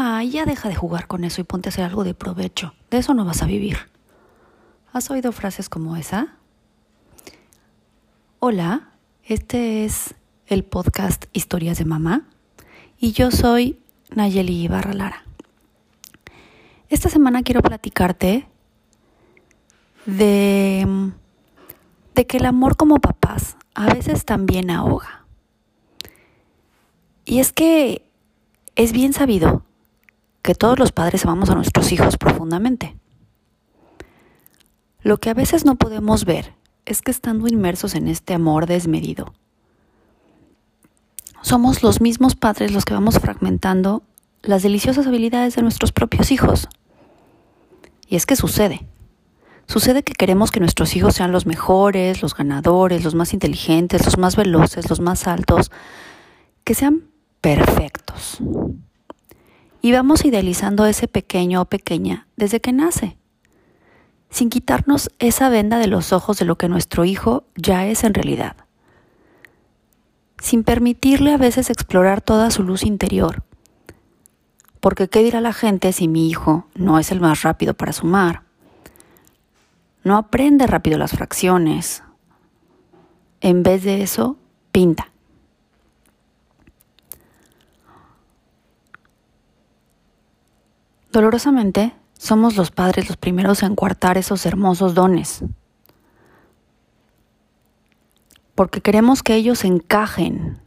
Ah, ya deja de jugar con eso y ponte a hacer algo de provecho. De eso no vas a vivir. ¿Has oído frases como esa? Hola, este es el podcast Historias de Mamá y yo soy Nayeli Ibarra Lara. Esta semana quiero platicarte de, de que el amor como papás a veces también ahoga. Y es que es bien sabido que todos los padres amamos a nuestros hijos profundamente. Lo que a veces no podemos ver es que estando inmersos en este amor desmedido, somos los mismos padres los que vamos fragmentando las deliciosas habilidades de nuestros propios hijos. Y es que sucede. Sucede que queremos que nuestros hijos sean los mejores, los ganadores, los más inteligentes, los más veloces, los más altos, que sean perfectos. Y vamos idealizando a ese pequeño o pequeña desde que nace, sin quitarnos esa venda de los ojos de lo que nuestro hijo ya es en realidad, sin permitirle a veces explorar toda su luz interior. Porque ¿qué dirá la gente si mi hijo no es el más rápido para sumar? No aprende rápido las fracciones. En vez de eso, pinta. Dolorosamente, somos los padres los primeros en coartar esos hermosos dones. Porque queremos que ellos encajen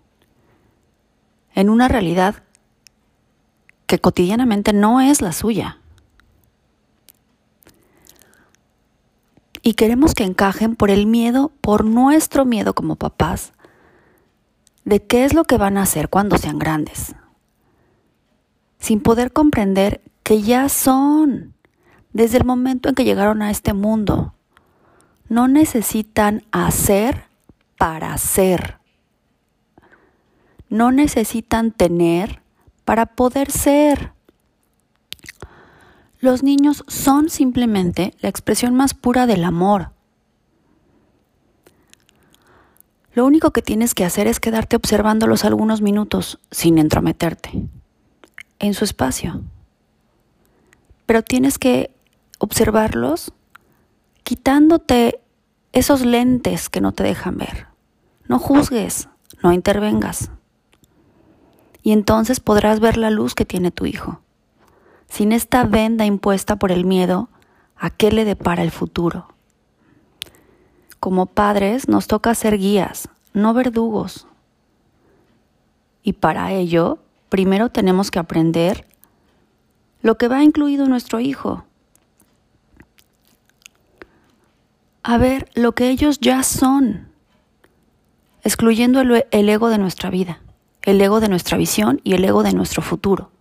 en una realidad que cotidianamente no es la suya. Y queremos que encajen por el miedo, por nuestro miedo como papás, de qué es lo que van a hacer cuando sean grandes, sin poder comprender que ya son desde el momento en que llegaron a este mundo. No necesitan hacer para ser. No necesitan tener para poder ser. Los niños son simplemente la expresión más pura del amor. Lo único que tienes que hacer es quedarte observándolos algunos minutos sin entrometerte en su espacio pero tienes que observarlos quitándote esos lentes que no te dejan ver. No juzgues, no intervengas. Y entonces podrás ver la luz que tiene tu hijo, sin esta venda impuesta por el miedo a qué le depara el futuro. Como padres nos toca ser guías, no verdugos. Y para ello, primero tenemos que aprender lo que va incluido nuestro hijo. A ver lo que ellos ya son, excluyendo el, ego de nuestra vida, el ego de nuestra visión y el ego de nuestro futuro.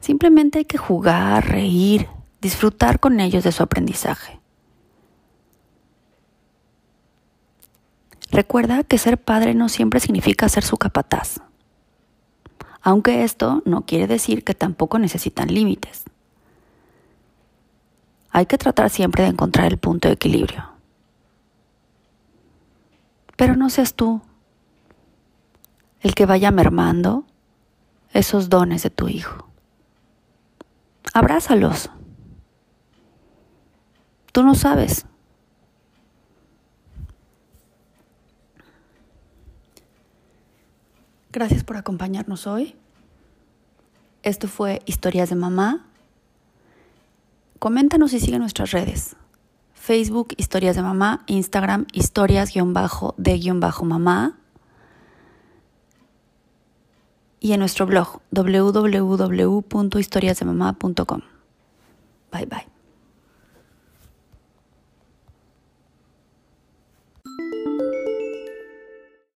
Simplemente hay que jugar, reír, disfrutar con ellos de su aprendizaje. Recuerda que ser padre no siempre significa ser su capataz aunque esto no quiere decir que tampoco necesitan límites. Hay que tratar siempre de encontrar el punto de equilibrio. Pero no seas tú el que vaya mermando esos dones de tu hijo. Abrázalos. Tú no sabes Gracias por acompañarnos hoy. Esto fue Historias de Mamá. Coméntanos y sigue nuestras redes. Facebook, Historias de Mamá, Instagram, historias-de-mamá. Y en nuestro blog, www.historiasdemamá.com. Bye bye.